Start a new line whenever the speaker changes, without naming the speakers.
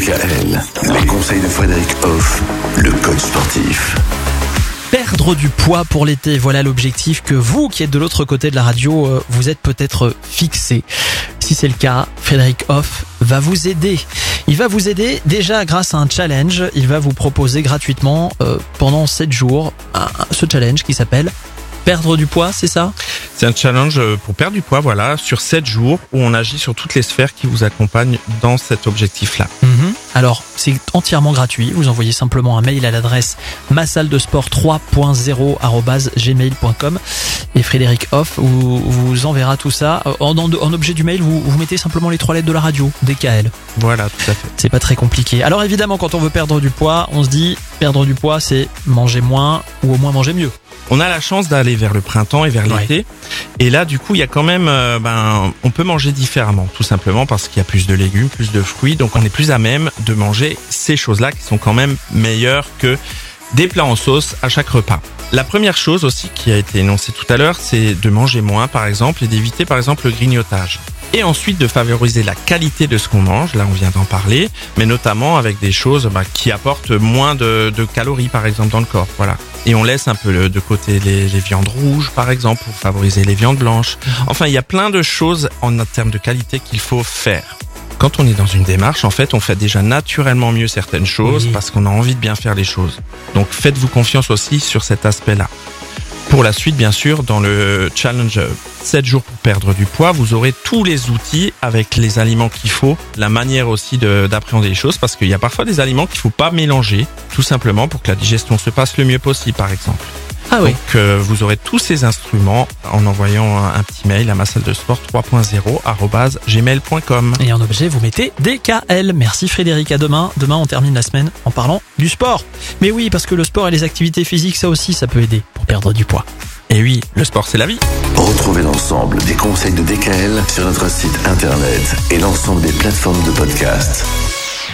DKL, les conseils de Frédéric Hoff, le coach sportif.
Perdre du poids pour l'été, voilà l'objectif que vous qui êtes de l'autre côté de la radio, euh, vous êtes peut-être fixé. Si c'est le cas, Frédéric Hoff va vous aider. Il va vous aider déjà grâce à un challenge. Il va vous proposer gratuitement euh, pendant 7 jours un- ce challenge qui s'appelle Perdre du poids, c'est ça?
C'est un challenge euh, pour perdre du poiss, voilà, sur 7 jours où on agit sur toutes les sphères qui vous accompagnent dans cet objectif-là.
Mhm. Alors, c'est entièrement gratuit. Vous envoyez simplement un mail à l'adresse 3.0 gmail.com et Frédéric Hoff vous, vous enverra tout ça. Euh, En, en- en objet du mail, vous, vous mettez simplement les trois lettres de la radio, DKL.
Voilà, tout à fait.
C'est pas très compliqué. Alors évidemment, quand on veut perdre du poids, on se dit perdre du poids, c'est manger moins ou au moins manger mieux.
On a la chance d'aller vers le printemps et vers
Ouais.
Et là, du coup, il y a quand même, euh, ben, on peut manger différemment, tout simplement parce qu'il y a plus de légumes, plus de fruits, donc on est plus à même de manger ces choses-là qui sont quand même meilleures que des plats en sauce à chaque repas. La première chose aussi qui a été énoncée tout à l'heure, c'est de manger moins, par exemple, et d'éviter, par exemple, le grignotage. Et ensuite de favoriser la qualité de ce qu'on mange, là on vient d'en parler, mais notamment avec des choses bah, qui apportent moins de, de calories, par exemple, dans le corps. Voilà. Et on laisse un peu de côté les, les viandes rouges, par exemple, pour favoriser les viandes blanches. Enfin, il y a plein de choses en termes de qualité qu'il faut faire. Quand on est dans une démarche, en fait, on fait déjà naturellement mieux certaines choses
Oui.
parce qu'on a envie de bien faire les choses. Donc, faites-vous confiance aussi sur cet aspect-là. Pour la suite, bien sûr, dans le challenge 7 jours pour perdre du poids, vous aurez tous les outils avec les aliments qu'il faut, la manière aussi de- d'appréhender les choses, parce qu'il y a parfois des aliments qu'il faut pas mélanger, tout simplement pour que la digestion se passe le mieux possible, par exemple.
Ah oui.
Donc, euh, vous aurez tous ces instruments en envoyant un, un petit mail à ma salle de sport 3.0 arobase gmail.com.
Et en objet, vous mettez DKL. Merci Frédéric. À demain. Demain, on termine la semaine en parlant du sport. Mais oui, parce que le sport et les activités physiques, ça aussi, ça peut aider pour perdre du poids.
Et oui, le sport, c'est la vie.
Retrouvez l'ensemble des conseils de DKL sur notre site internet et l'ensemble des plateformes de podcast.